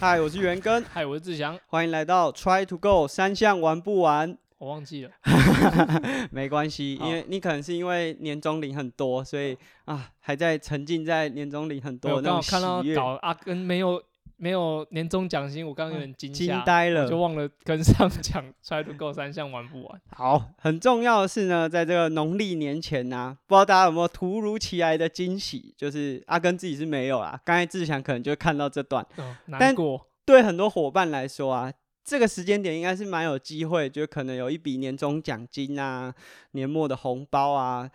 嗨，我是元根，嗨，我是志祥，欢迎来到 Try to Go 三项玩不完，我忘记了，没关系，因为你可能是因为年终领很多，所以啊还在沉浸在年终领很多的那种我刚好看到搞阿根没有没有年终奖金，我刚刚有点惊惊，呆了就。忘了跟上讲 try to go 三项玩不完。好，很重要的是呢，在这个农历年前呢、不知道大家有没有突如其来的惊喜？就是阿根自己是没有啦，刚才志祥可能就看到这段。哦，但难过，对很多伙伴来说啊，这个时间点应该是蛮有机会，就可能有一笔年终奖金啊、年末的红包啊。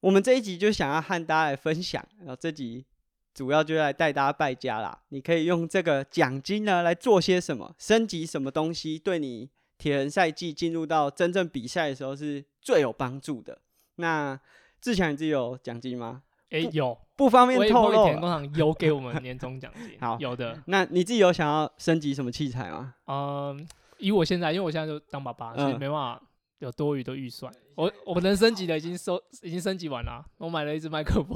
我们这一集就想要和大家来分享，然后这集主要就来带大家败家啦。你可以用这个奖金呢来做些什么，升级什么东西，对你铁人赛季进入到真正比赛的时候是最有帮助的。那志强，你自己有奖金吗？哎，有，不方便透露啊。田工厂有给我们年终奖金，好有的，那你自己有想要升级什么器材吗？嗯，以我现在，因为我现在就当爸爸，所以嗯没办法有多余的预算。我我能升级的已经收已经升级完了，我买了一支麦克风，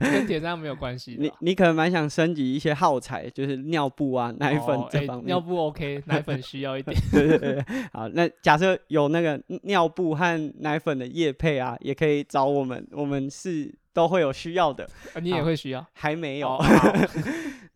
跟铁三没有关系你啊。你可能蛮想升级一些耗材，就是尿布啊、奶粉这方面。尿布 OK，奶粉需要一点。对对对，好，那假设有那个尿布和奶粉的液配啊，也可以找我们，我们是都会有需要的。啊你也会需要？还没有。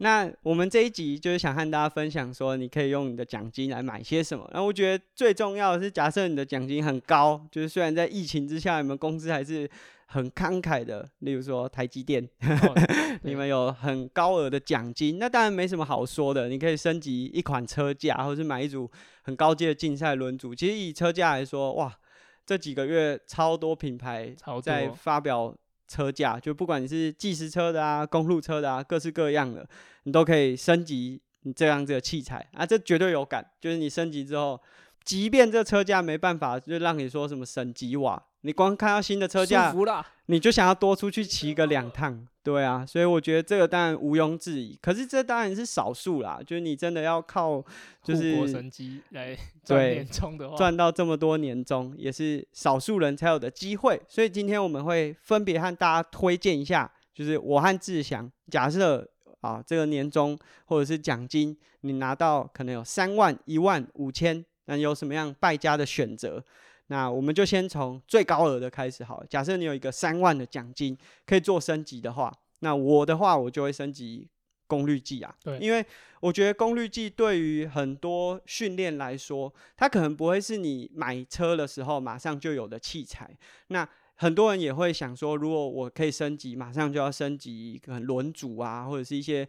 那我们这一集就是想和大家分享说，你可以用你的奖金来买些什么。然后我觉得最重要的是，假设你的奖金很高，就是虽然在疫情之下，你们公司还是很慷慨的，例如说台积电，哦 你们有很高额的奖金，那当然没什么好说的。你可以升级一款车架，或者是买一组很高阶的竞赛轮组。其实以车架来说，哇，这几个月超多品牌在发表车架，就不管你是计时车的啊、公路车的啊，各式各样的，你都可以升级你这样子的器材啊，这绝对有感。就是你升级之后，即便这车价没办法，就让你说什么省几瓦，你光看到新的车架舒，服啦。你就想要多出去骑个两趟，对啊，所以我觉得这个当然毋庸置疑。可是这当然是少数啦，就是你真的要靠就是神机来赚对年终的话，赚到这么多年终，也是少数人才有的机会。所以今天我们会分别和大家推荐一下，就是我和志祥，假设啊这个年终或者是奖金，你拿到可能有三万、一万、五千，那有什么样败家的选择？那我们就先从最高额的开始好了。假设你有一个三万的奖金可以做升级的话，那我的话我就会升级功率计啊。对因为我觉得功率计对于很多训练来说，它可能不会是你买车的时候马上就有的器材。那很多人也会想说，如果我可以升级，马上就要升级可能轮组啊，或者是一些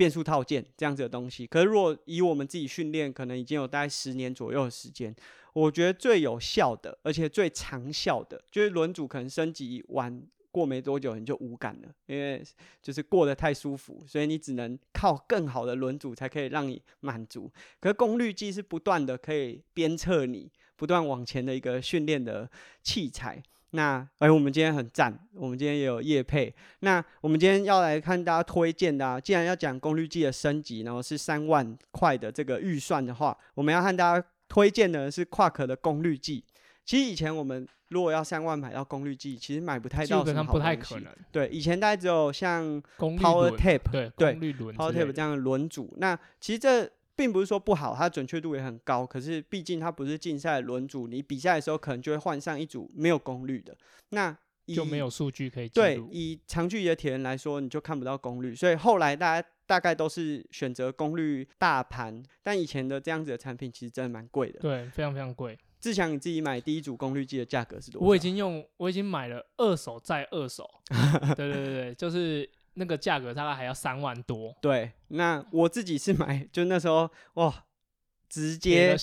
变速套件这样子的东西。可是如果以我们自己训练，可能已经有大概十年左右的时间，我觉得最有效的，而且最长效的，就是轮组可能升级完过没多久你就无感了，因为就是过得太舒服，所以你只能靠更好的轮组才可以让你满足。可是功率计是不断的可以鞭策你，不断往前的一个训练的器材。那哎，我们今天很赞，我们今天也有夜配。那我们今天要来看大家推荐的、啊，既然要讲功率计的升级，然后是三万块的这个预算的话，我们要和大家推荐的是夸克的功率计。其实以前我们如果要三万买到功率计，其实买不太到不太可能。对，以前大概只有像 Power Tape 对对功率轮 Power Tape 这样的轮组。那其实这并不是说不好，它准确度也很高。可是毕竟它不是竞赛轮组，你比赛的时候可能就会换上一组没有功率的。那就没有数据可以记对。以长距离的铁人来说，你就看不到功率。所以后来大家大概都是选择功率大盘，但以前的这样子的产品其实真的蛮贵的。对，非常非常贵。志强，你自己买第一组功率计的价格是多少？我已经用，我已经买了二手再二手。对对对对，就是那个价格大概还要三万多。对。那我自己是买，就那时候哇，直接，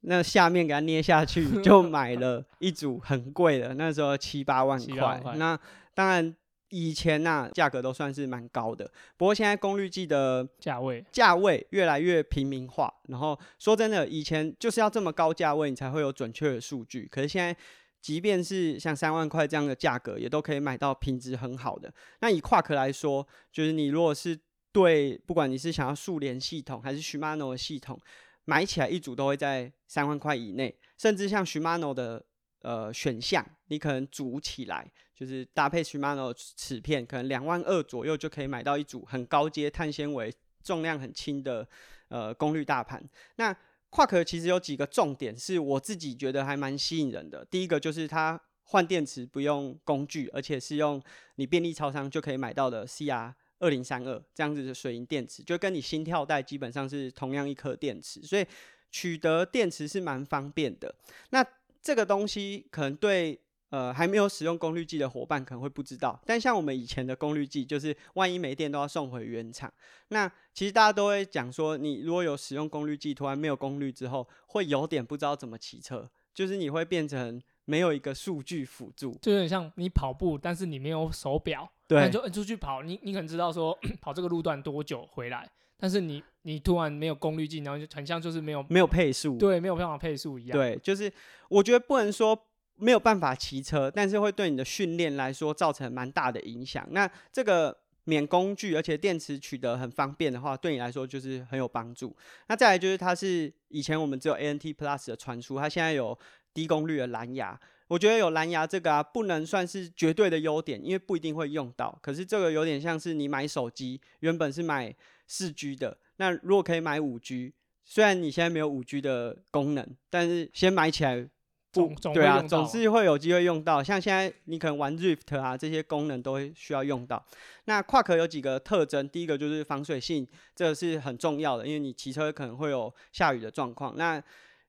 那下面给它捏下去，就买了一组很贵的，那时候七八万块那当然以前呐、价格都算是蛮高的，不过现在功率计的价位价位越来越平民化。然后说真的，以前就是要这么高价位，你才会有准确的数据。可是现在，即便是像三万块这样的价格，也都可以买到品质很好的。那以夸克来说，就是你如果是对，不管你是想要数联系统还是 Shimano 的系统，买起来一组都会在三万块以内，甚至像 Shimano 的呃选项，你可能组起来就是搭配 Shimano 的齿片，可能两万二左右就可以买到一组很高阶碳纤维、重量很轻的呃功率大盘。那跨壳其实有几个重点是我自己觉得还蛮吸引人的。第一个就是它换电池不用工具，而且是用你便利超商就可以买到的 CR 二零三二这样子的水银电池，就跟你心跳带基本上是同样一颗电池，所以取得电池是蛮方便的。那这个东西可能对呃还没有使用功率计的伙伴可能会不知道，但像我们以前的功率计，就是万一没电都要送回原厂。那其实大家都会讲说，你如果有使用功率计，突然没有功率之后，会有点不知道怎么骑车，就是你会变成没有一个数据辅助，就有点像你跑步，但是你没有手表，对你就出去跑，你你可能知道说 跑这个路段多久回来，但是你你突然没有功率计，然后就很像就是没有没有配速，对没有办法配速一样。对，就是我觉得不能说没有办法骑车，但是会对你的训练来说造成蛮大的影响。那这个免工具，而且电池取得很方便的话，对你来说就是很有帮助。那再来就是它是以前我们只有 ANT Plus 的传输，它现在有低功率的蓝牙。我觉得有蓝牙这个啊，不能算是绝对的优点，因为不一定会用到。可是这个有点像是你买手机，原本是买四 G 的，那如果可以买五 G，虽然你现在没有五 G 的功能，但是先买起来不总总对啊，总是会有机会用到。像现在你可能玩 Rift 啊，这些功能都会需要用到。那跨壳有几个特征，第一个就是防水性，这个是很重要的，因为你骑车可能会有下雨的状况。那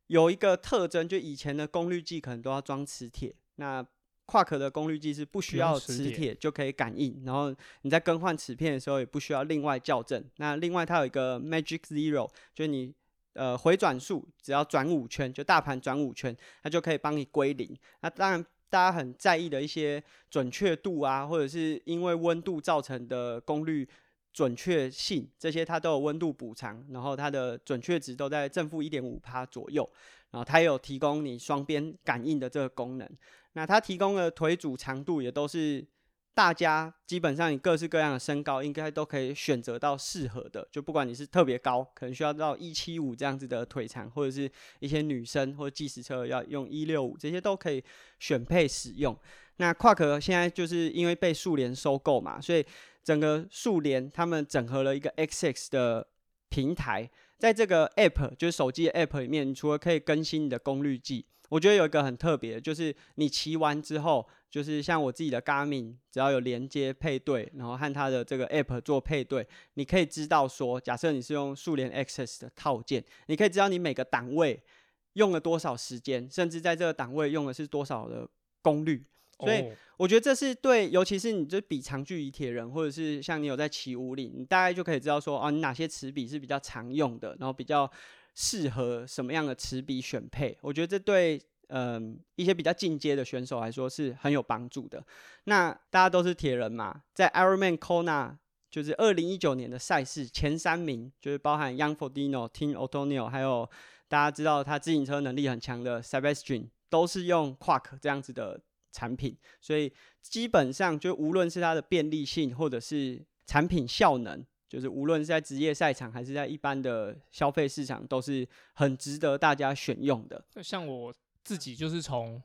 有一个特征，就以前的功率计可能都要装磁铁，那跨壳的功率计是不需要磁铁就可以感应，然后你在更换磁片的时候也不需要另外校正。那另外它有一个 Magic Zero，就是你呃回转数只要转五圈，就大盘转五圈，它就可以帮你归零。那当然。大家很在意的一些准确度啊，或者是因为温度造成的功率准确性，这些它都有温度补偿，然后它的准确值都在正负一点五帕左右，然后它也有提供你双边感应的这个功能。那它提供的腿组长度也都是大家基本上你各式各样的身高应该都可以选择到适合的，就不管你是特别高，可能需要到一七五这样子的腿长，或者是一些女生或者计时车要用一六五，这些都可以选配使用。那跨壳现在就是因为被数联收购嘛，所以整个数联他们整合了一个 XX 的平台，在这个 App 就是手机的 App 里面，你除了可以更新你的功率计，我觉得有一个很特别的，就是你骑完之后，就是像我自己的 Garmin，只要有连接配对，然后和它的这个 App 做配对，你可以知道说，假设你是用数联 Access 的套件，你可以知道你每个档位用了多少时间，甚至在这个档位用的是多少的功率。所以哦我觉得这是对，尤其是你这比长距离铁人，或者是像你有在骑五岭，你大概就可以知道说，哦，你哪些齿比是比较常用的，然后比较适合什么样的齿比选配。我觉得这对嗯一些比较进阶的选手来说是很有帮助的。那大家都是铁人嘛，在 Ironman Kona 就是二零一九年的赛事前三名，就是包含 Young Fodino、Tim Otonio，还有大家知道他自行车能力很强的 Sebastian，都是用 Quark 这样子的产品，所以基本上就无论是它的便利性，或者是产品效能，就是无论是在职业赛场还是在一般的消费市场，都是很值得大家选用的。像我自己就是从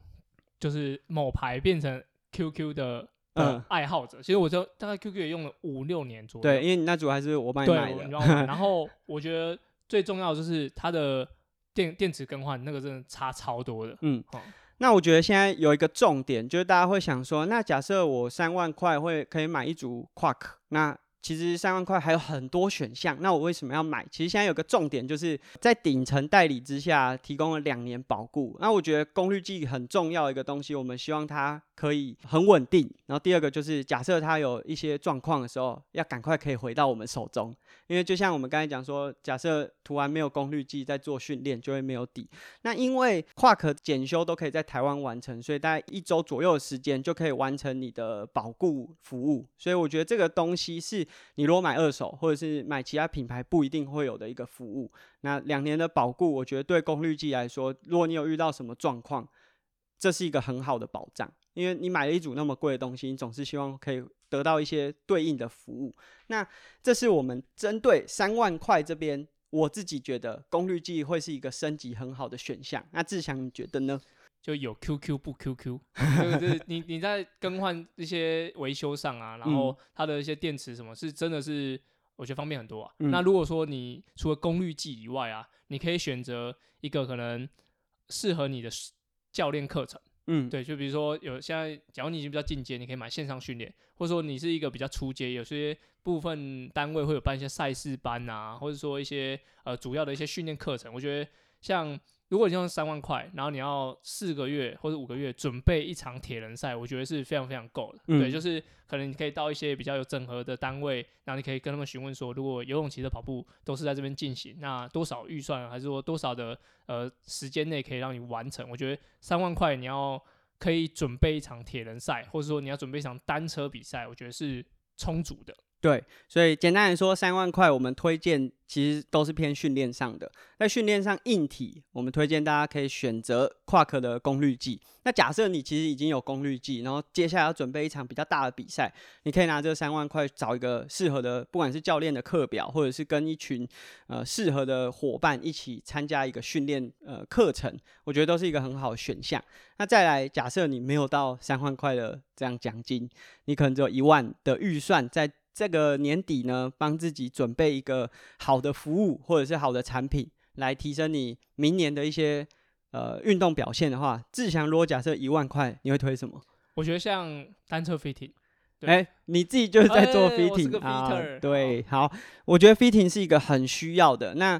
就是某牌变成 QQ 的嗯爱好者，其实我就大概 QQ 也用了五六年左右。对，因为你那组还是我帮你对，买的？然后我觉得最重要的就是它的电电池更换，那个真的差超多的。嗯哦，那我觉得现在有一个重点，就是大家会想说，那假设我三万块会可以买一组 Quark，那其实三万块还有很多选项，那我为什么要买？其实现在有个重点，就是在顶层代理之下提供了两年保固。那我觉得功率计很重要一个东西，我们希望它可以很稳定。然后第二个就是，假设它有一些状况的时候，要赶快可以回到我们手中。因为就像我们刚才讲说，假设涂完没有功率计在做训练，就会没有底。那因为跨壳检修都可以在台湾完成，所以大概一周左右的时间就可以完成你的保固服务。所以我觉得这个东西是你如果买二手或者是买其他品牌不一定会有的一个服务。那两年的保固，我觉得对功率计来说，如果你有遇到什么状况，这是一个很好的保障。因为你买了一组那么贵的东西，你总是希望可以得到一些对应的服务。那这是我们针对三万块这边，我自己觉得功率计会是一个升级很好的选项。那志强你觉得呢？就有 QQ 不 QQ，就是你你在更换一些维修上啊，然后它的一些电池什么是真的是我觉得方便很多啊。嗯那如果说你除了功率计以外啊，你可以选择一个可能适合你的教练课程。嗯，对，就比如说有现在，假如你已经比较进阶，你可以买线上训练，或者说你是一个比较初阶，有些部分单位会有办一些赛事班啊，或者说一些呃主要的一些训练课程。我觉得像如果你用三万块，然后你要四个月或者五个月准备一场铁人赛，我觉得是非常非常够的。嗯对，就是可能你可以到一些比较有整合的单位，然后你可以跟他们询问说，如果游泳池的跑步都是在这边进行，那多少预算，还是说多少的呃时间内可以让你完成？我觉得三万块你要可以准备一场铁人赛，或者说你要准备一场单车比赛，我觉得是充足的。对，所以简单来说，三万块我们推荐其实都是偏训练上的。在训练上硬体，我们推荐大家可以选择夸克的功率计。那假设你其实已经有功率计，然后接下来要准备一场比较大的比赛，你可以拿这三万块找一个适合的，不管是教练的课表，或者是跟一群呃适合的伙伴一起参加一个训练呃课程，我觉得都是一个很好的选项。那再来，假设你没有到三万块的这样奖金，你可能只有一万的预算，在这个年底呢，帮自己准备一个好的服务或者是好的产品，来提升你明年的一些呃运动表现的话，志祥如果假设一万块，你会推什么？我觉得像单车 fitting，对哎、你自己就是在做 fitting 个啊对，好，我觉得 fitting 是一个很需要的。那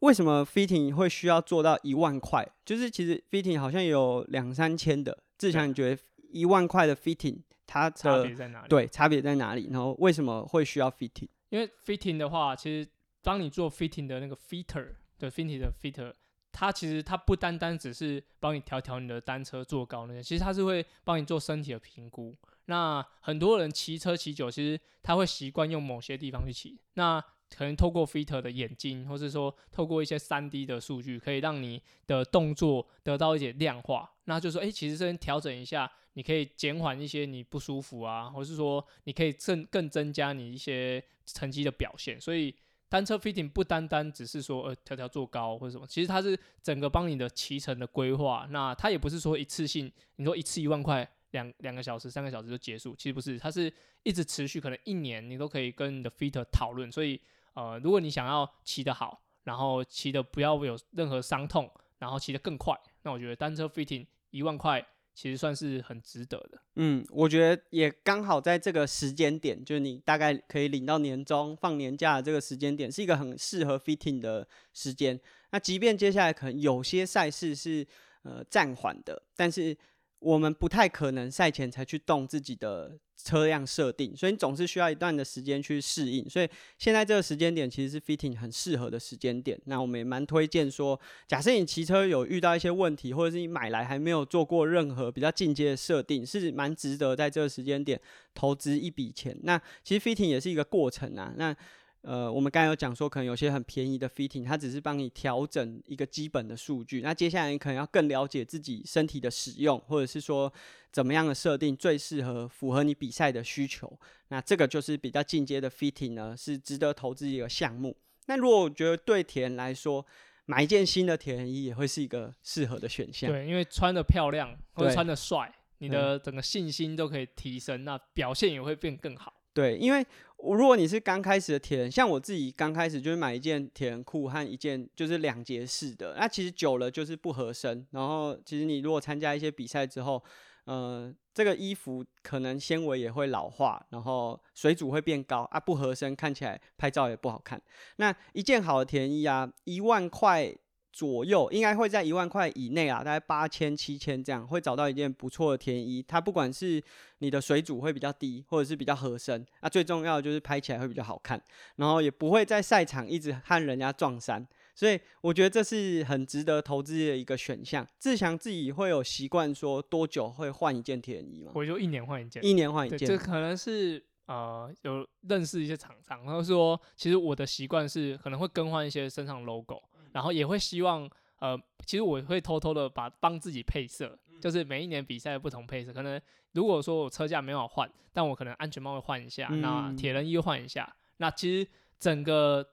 为什么 fitting 会需要做到一万块？就是其实 fitting 好像有两三千的，志强你觉得一万块的 fitting 它差别在哪里？对差别在哪里？然后为什么会需要 fitting？因为 fitting 的话，其实当你做 fitting 的那个 fitter 的 fitting 的 fitter，它其实它不单单只是帮你调调你的单车坐高那些，其实它是会帮你做身体的评估。那很多人骑车骑久，其实他会习惯用某些地方去骑，那可能透过 fitter 的眼睛，或是说透过一些三 D 的数据，可以让你的动作得到一点量化。那就说，诶，其实这边调整一下，你可以减缓一些你不舒服啊，或是说你可以更更增加你一些成绩的表现。所以单车 fitting 不单单只是说呃调调坐高或者什么，其实它是整个帮你的骑乘的规划。那它也不是说一次性，你说一次一万块。两两个小时、三个小时就结束，其实不是，它是一直持续，可能一年你都可以跟你的 fitter 讨论。所以，呃，如果你想要骑得好，然后骑的不要有任何伤痛，然后骑得更快，那我觉得单车 fitting 一万块其实算是很值得的。嗯，我觉得也刚好在这个时间点，就是你大概可以领到年终、放年假的这个时间点，是一个很适合 fitting 的时间。那即便接下来可能有些赛事是呃暂缓的，但是我们不太可能赛前才去动自己的车辆设定，所以你总是需要一段的时间去适应。所以现在这个时间点其实是 fitting 很适合的时间点。那我们也蛮推荐说，假设你骑车有遇到一些问题，或者是你买来还没有做过任何比较进阶的设定，是蛮值得在这个时间点投资一笔钱。那其实 fitting 也是一个过程啊。那呃，我们刚才有讲说，可能有些很便宜的 fitting，它只是帮你调整一个基本的数据。那接下来你可能要更了解自己身体的使用，或者是说怎么样的设定最适合符合你比赛的需求。那这个就是比较进阶的 fitting 呢，是值得投资一个项目。那如果我觉得对铁人来说，买一件新的铁人衣也会是一个适合的选项。对，因为穿的漂亮或者穿的帅，你的整个信心都可以提升，那表现也会变更好。对，因为如果你是刚开始的铁人，像我自己刚开始就是买一件铁人裤和一件就是两节式的，那其实久了就是不合身。然后其实你如果参加一些比赛之后，呃，这个衣服可能纤维也会老化，然后水阻会变高啊，不合身，看起来拍照也不好看。那一件好的铁人衣啊，一万块。左右应该会在一万块以内啊，大概八千、七千这样，会找到一件不错的田衣。它不管是你的水煮会比较低，或者是比较合身，啊，最重要的就是拍起来会比较好看，然后也不会在赛场一直和人家撞衫。所以我觉得这是很值得投资的一个选项。志强自己会有习惯说多久会换一件田衣吗？我就一年换一件。一年换一，件。这可能是呃有认识一些厂商，然后说其实我的习惯是可能会更换一些身上 logo，然后也会希望呃，其实我会偷偷的把帮自己配色，就是每一年比赛的不同配色。可能如果说我车架没有换，但我可能安全帽会换一下，那嗯铁人衣换一下，那其实整个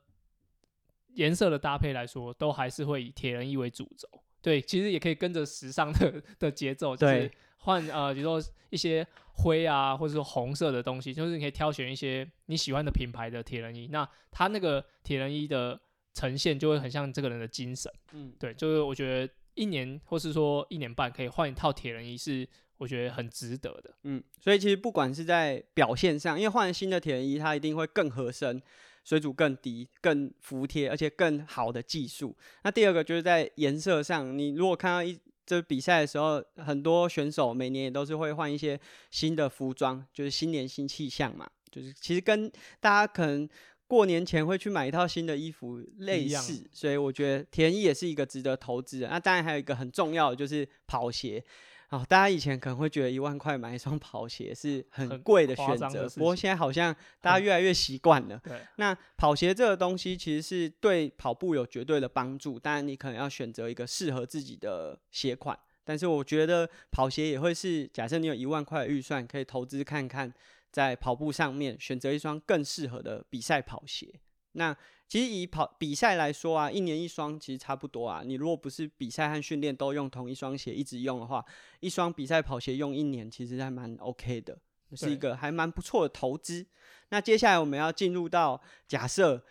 颜色的搭配来说，都还是会以铁人衣为主轴。对，其实也可以跟着时尚的的节奏，就是换呃，比如说一些灰啊，或者说红色的东西，就是你可以挑选一些你喜欢的品牌的铁人衣。那它那个铁人衣的呈现就会很像这个人的精神。嗯，对，就是我觉得一年或是说一年半可以换一套铁人衣是我觉得很值得的。嗯，所以其实不管是在表现上，因为换新的铁人衣，它一定会更合身。水阻更低、更服帖，而且更好的技术。那第二个就是在颜色上，你如果看到一这比赛的时候，很多选手每年也都是会换一些新的服装，就是新年新气象嘛。就是其实跟大家可能过年前会去买一套新的衣服类似，所以我觉得田衣也是一个值得投资的。那当然还有一个很重要的就是跑鞋。哦，大家以前可能会觉得一万块买一双跑鞋是很贵的选择，不过现在好像大家 越来越习惯了。对，那跑鞋这个东西其实是对跑步有绝对的帮助，当然你可能要选择一个适合自己的鞋款。但是我觉得跑鞋也会是，假设你有一万块预算，可以投资看看，在跑步上面选择一双更适合的比赛跑鞋。那其实以跑比赛来说啊，一年一双其实差不多啊。你如果不是比赛和训练都用同一双鞋一直用的话，一双比赛跑鞋用一年其实还蛮 OK 的，是一个还蛮不错的投资。那接下来我们要进入到假设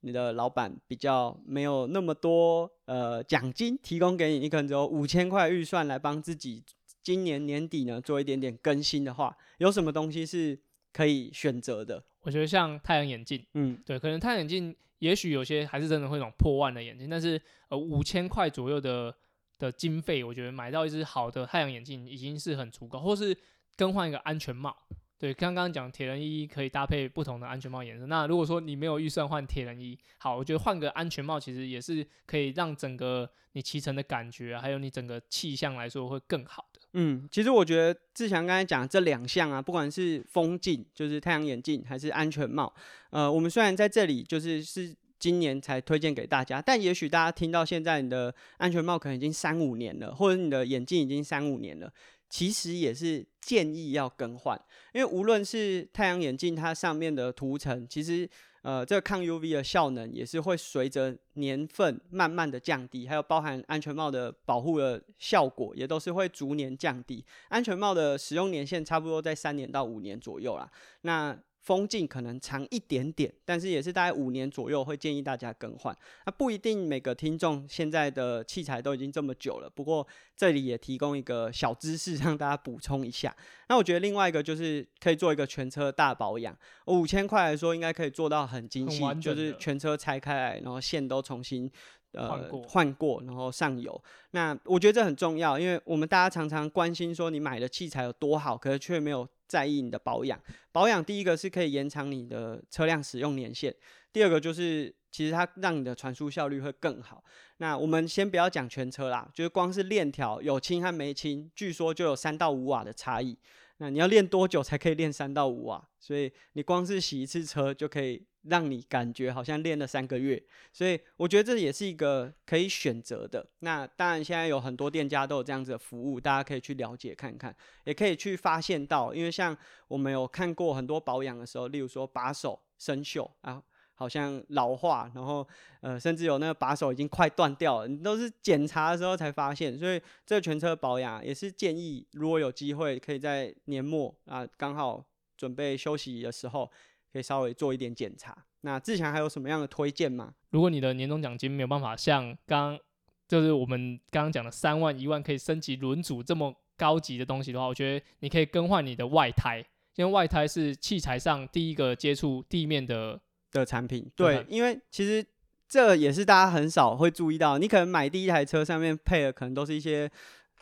你的老板比较没有那么多呃奖金提供给你，你可能只有五千块预算来帮自己今年年底呢做一点点更新的话，有什么东西是可以选择的？我觉得像太阳眼镜，嗯，对，可能太阳眼镜。也许有些还是真的会那种破万的眼镜，但是呃五千块左右的的经费，我觉得买到一只好的太阳眼镜已经是很足够，或是更换一个安全帽。对，刚刚讲铁人衣可以搭配不同的安全帽颜色。那如果说你没有预算换铁人衣，好，我觉得换个安全帽其实也是可以让整个你骑乘的感觉，还有你整个气象来说会更好的。嗯，其实我觉得志强刚才讲这两项啊，不管是风镜，就是太阳眼镜，还是安全帽，呃，我们虽然在这里就是是今年才推荐给大家，但也许大家听到现在，你的安全帽可能已经三五年了，或者你的眼镜已经三五年了。其实也是建议要更换，因为无论是太阳眼镜，它上面的涂层，其实呃这个抗 UV 的效能也是会随着年份慢慢的降低，还有包含安全帽的保护的效果，也都是会逐年降低。安全帽的使用年限差不多在三年到五年左右啦。那风镜可能长一点点，但是也是大概五年左右会建议大家更换。那不一定每个听众现在的器材都已经这么久了，不过这里也提供一个小知识让大家补充一下。那我觉得另外一个就是可以做一个全车大保养，五千块来说应该可以做到很精细，就是全车拆开来，然后线都重新。呃，换过，然后上油。那我觉得这很重要，因为我们大家常常关心说你买的器材有多好，可是却没有在意你的保养。保养第一个是可以延长你的车辆使用年限，第二个就是其实它让你的传输效率会更好。那我们先不要讲全车啦，就是光是链条有轻和没轻，据说就有三到五瓦的差异。那你要练多久才可以练三到五瓦？所以你光是洗一次车就可以。让你感觉好像练了三个月，所以我觉得这也是一个可以选择的。那当然，现在有很多店家都有这样子的服务，大家可以去了解看看，也可以去发现到。因为像我们有看过很多保养的时候，例如说把手生锈啊，好像老化，然后呃，甚至有那个把手已经快断掉了，你都是检查的时候才发现。所以这个全车保养也是建议，如果有机会，可以在年末啊，刚好准备休息的时候。可以稍微做一点检查。那志强还有什么样的推荐吗？如果你的年终奖金没有办法像刚就是我们刚刚讲的三万一万可以升级轮组这么高级的东西的话，我觉得你可以更换你的外胎，因为外胎是器材上第一个接触地面的的产品。对，因为其实这也是大家很少会注意到，你可能买第一台车上面配的可能都是一些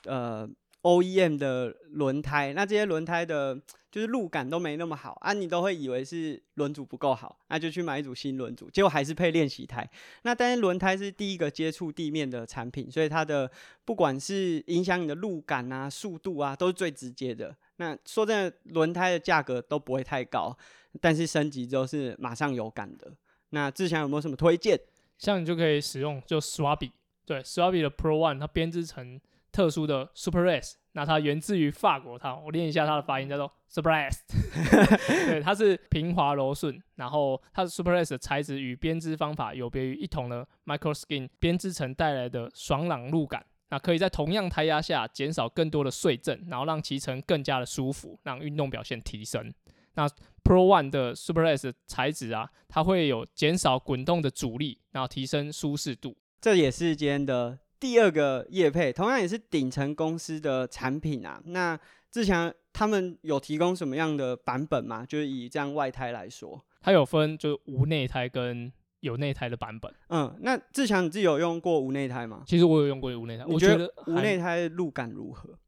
呃。OEM 的轮胎，那这些轮胎的，就是路感都没那么好啊，你都会以为是轮组不够好，那就去买一组新轮组，结果还是配练习胎。那但是轮胎是第一个接触地面的产品，所以它的不管是影响你的路感啊、速度啊，都是最直接的。那说真的，轮胎的价格都不会太高，但是升级之后是马上有感的。那志强有没有什么推荐？像你就可以使用就 Swabi，对，Swabi 的 Pro One，它编织成。特殊的 Super S，那它源自于法国，它我念一下它的发音，叫做 Super S。对，它是平滑柔顺，然后它的 Super S 的材质与编织方法有别于一同的 Micro Skin 编织层带来的爽朗路感，那可以在同样胎压下减少更多的碎震，然后让骑乘更加的舒服，让运动表现提升。那 Pro One 的 Super S 材质啊，它会有减少滚动的阻力，然后提升舒适度。这也是今天的第二个业配，同样也是顶层公司的产品啊。那志强他们有提供什么样的版本吗？就是以这样外胎来说，它有分就是无内胎跟有内胎的版本。嗯，那志强你自己有用过无内胎吗？其实我有用过无内胎，我你觉得无还内胎的路感如何？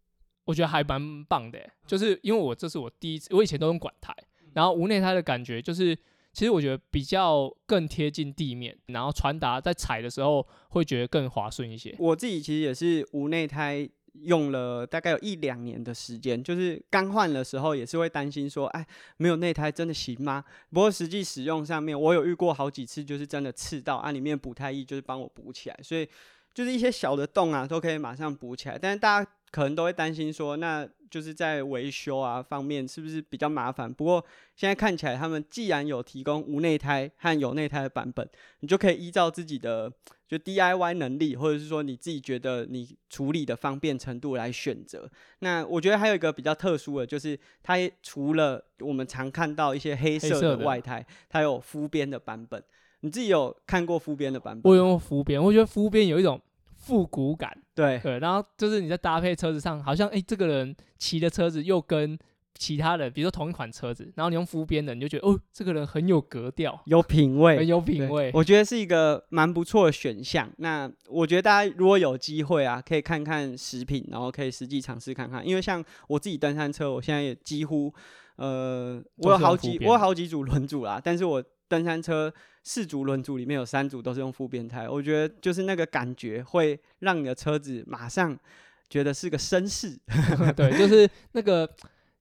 我觉得还蛮棒的欸，就是因为我这是我第一次，我以前都用管胎，然后无内胎的感觉就是，其实我觉得比较更贴近地面，然后传达在踩的时候会觉得更滑顺一些。我自己其实也是无内胎用了大概有一两年的时间，就是刚换的时候也是会担心说，哎，没有内胎真的行吗？不过实际使用上面，我有遇过好几次，就是真的刺到啊，里面补胎液就是帮我补起来，所以就是一些小的洞啊都可以马上补起来。但是大家可能都会担心说，那就是在维修啊方面是不是比较麻烦？不过现在看起来，他们既然有提供无内胎和有内胎的版本，你就可以依照自己的就 DIY 能力，或者是说你自己觉得你处理的方便程度来选择。那我觉得还有一个比较特殊的，就是它除了我们常看到一些黑色的外胎，它有敷边的版本。你自己有看过敷边的版本吗？我用敷边，我觉得敷边有一种复古感，对，对，然后就是你在搭配车子上，好像哎、这个人骑的车子又跟其他人，比如说同一款车子，然后你用浮边的，你就觉得哦，这个人很有格调，有品味，很有品味。我觉得是一个蛮不错的选项。那我觉得大家如果有机会啊，可以看看食品，然后可以实际尝试看看。因为像我自己登山车，我现在也几乎呃，我有好几我有好几组轮组啦，但是我登山车四组轮组里面有三组都是用副边胎，我觉得就是那个感觉会让你的车子马上觉得是个绅士。对，就是那个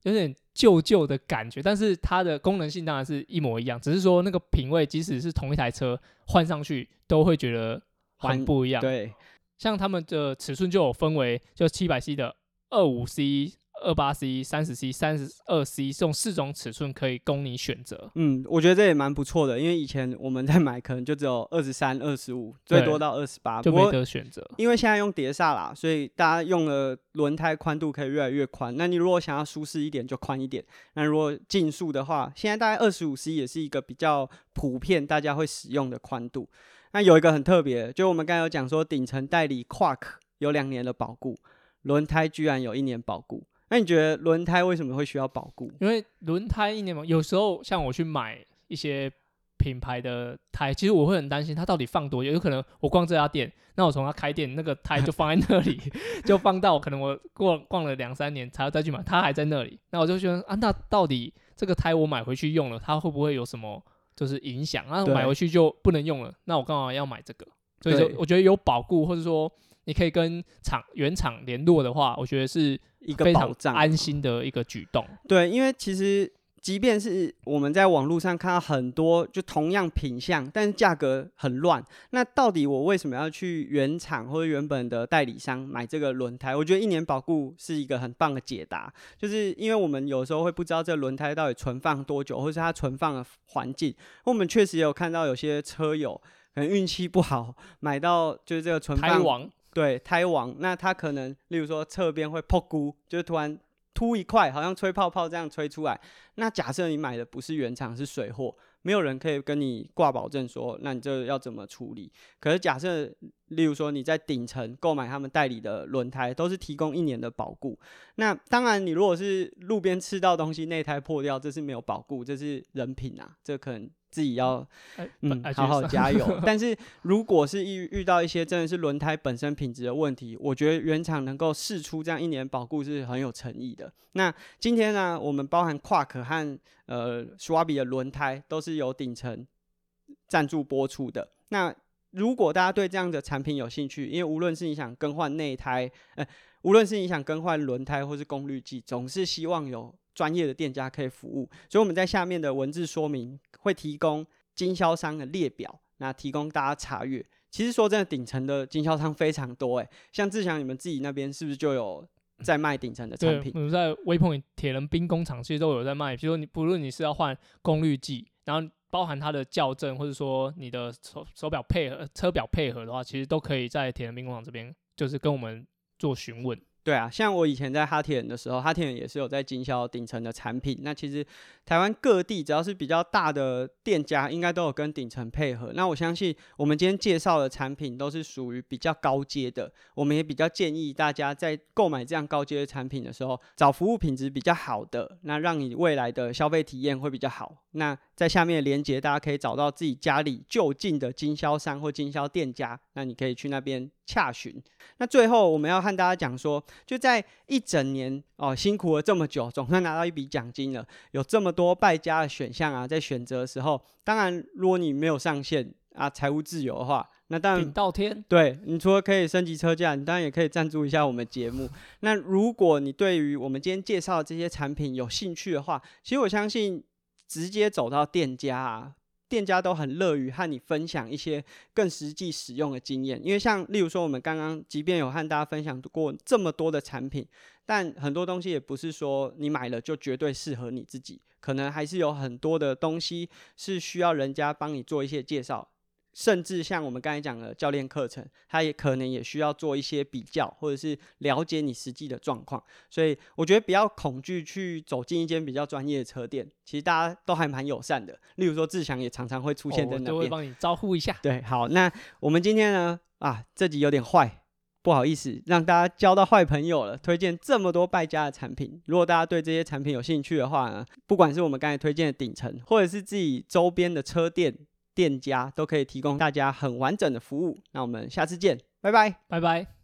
有点旧旧的感觉，但是它的功能性当然是一模一样，只是说那个品味，即使是同一台车换上去，都会觉得很不一样。对，像他们的尺寸就有分为，就七百 C 的、二五 C、二八 C、三十 C、三十二 C 这种四种尺寸可以供你选择。嗯，我觉得这也蛮不错的，因为以前我们在买可能就只有二十三、二十五，最多到二十八，就没得选择。因为现在用碟刹啦，所以大家用的轮胎宽度可以越来越宽。那你如果想要舒适一点，就宽一点。那如果竞速的话，现在大概二十五 C 也是一个比较普遍大家会使用的宽度。那有一个很特别，就我们刚才有讲说，顶层代理 Quark 有两年的保固，轮胎居然有一年保固。那你觉得轮胎为什么会需要保固？因为轮胎一年嘛，有时候像我去买一些品牌的胎，其实我会很担心它到底放多久，有可能我逛这家店，那我从它开店那个胎就放在那里，就放到可能我逛逛了两三年才要再去买，它还在那里，那我就觉得啊，那到底这个胎我买回去用了，它会不会有什么就是影响？那对买回去就不能用了，那我干嘛要买这个？所以说，我觉得有保固，或者说你可以跟厂原厂联络的话，我觉得是一个非常保障，安心的一个举动。对，因为其实即便是我们在网络上看到很多就同样品相，但是价格很乱，那到底我为什么要去原厂或者原本的代理商买这个轮胎？我觉得一年保固是一个很棒的解答，就是因为我们有时候会不知道这轮胎到底存放多久，或是它存放的环境。我们确实也有看到有些车友可能运气不好，买到就是这个存放胎王对，胎王，那它可能例如说侧边会破咕，就是突然凸一块，好像吹泡泡这样吹出来。那假设你买的不是原厂，是水货，没有人可以跟你挂保证说，那你这要怎么处理？可是假设，例如说你在顶层购买他们代理的轮胎，都是提供一年的保固。那当然，你如果是路边吃到东西，内胎破掉，这是没有保固，这是人品啊，这可能自己要哎嗯，哎好好加油。但是如果是遇遇到一些真的是轮胎本身品质的问题，我觉得原厂能够试出这样一年保固是很有诚意的。那今天呢，我们包含 Quark 和呃 s w a b i 的轮胎都是由顶层赞助播出的。那如果大家对这样的产品有兴趣，因为无论是你想更换内胎，呃，无论是你想更换轮胎或是功率计，总是希望有专业的店家可以服务。所以我们在下面的文字说明会提供经销商的列表，那提供大家查阅。其实说真的，顶层的经销商非常多诶，像志强你们自己那边是不是就有在卖顶层的产，品？我们在微碰铁人兵工厂其实都有在卖，比如说你不论你是要换功率计，然后包含它的校正，或者说你的手手表配合、车表配合的话，其实都可以在铁人兵工厂这边就是跟我们做询问。对啊，像我以前在哈铁的时候，哈铁也是有在经销顶层的产品。那其实台湾各地只要是比较大的店家，应该都有跟顶层配合。那我相信我们今天介绍的产品都是属于比较高阶的，我们也比较建议大家在购买这样高阶的产品的时候，找服务品质比较好的，那让你未来的消费体验会比较好。那在下面的链接，大家可以找到自己家里就近的经销商或经销店家，那你可以去那边洽询。那最后我们要和大家讲说，就在一整年哦，辛苦了这么久，总算拿到一笔奖金了，有这么多败家的选项啊，在选择的时候，当然如果你没有上线啊，财务自由的话，那当然顶到天，对你除了可以升级车价，你当然也可以赞助一下我们节目。那如果你对于我们今天介绍的这些产品有兴趣的话，其实我相信直接走到店家啊，店家都很乐于和你分享一些更实际使用的经验。因为像例如说，我们刚刚即便有和大家分享过这么多的产品，但很多东西也不是说你买了就绝对适合你自己，可能还是有很多的东西是需要人家帮你做一些介绍。甚至像我们刚才讲的教练课程，他也可能也需要做一些比较，或者是了解你实际的状况。所以我觉得不要恐惧去走进一间比较专业的车店，其实大家都还蛮友善的。例如说志强也常常会出现在那边。都会帮你招呼一下。对，好，那我们今天呢，啊，这集有点坏，不好意思，让大家交到坏朋友了。推荐这么多败家的产品，如果大家对这些产品有兴趣的话呢，不管是我们刚才推荐的顶层，或者是自己周边的车店店家，都可以提供大家很完整的服务。那我们下次见，拜拜。拜拜。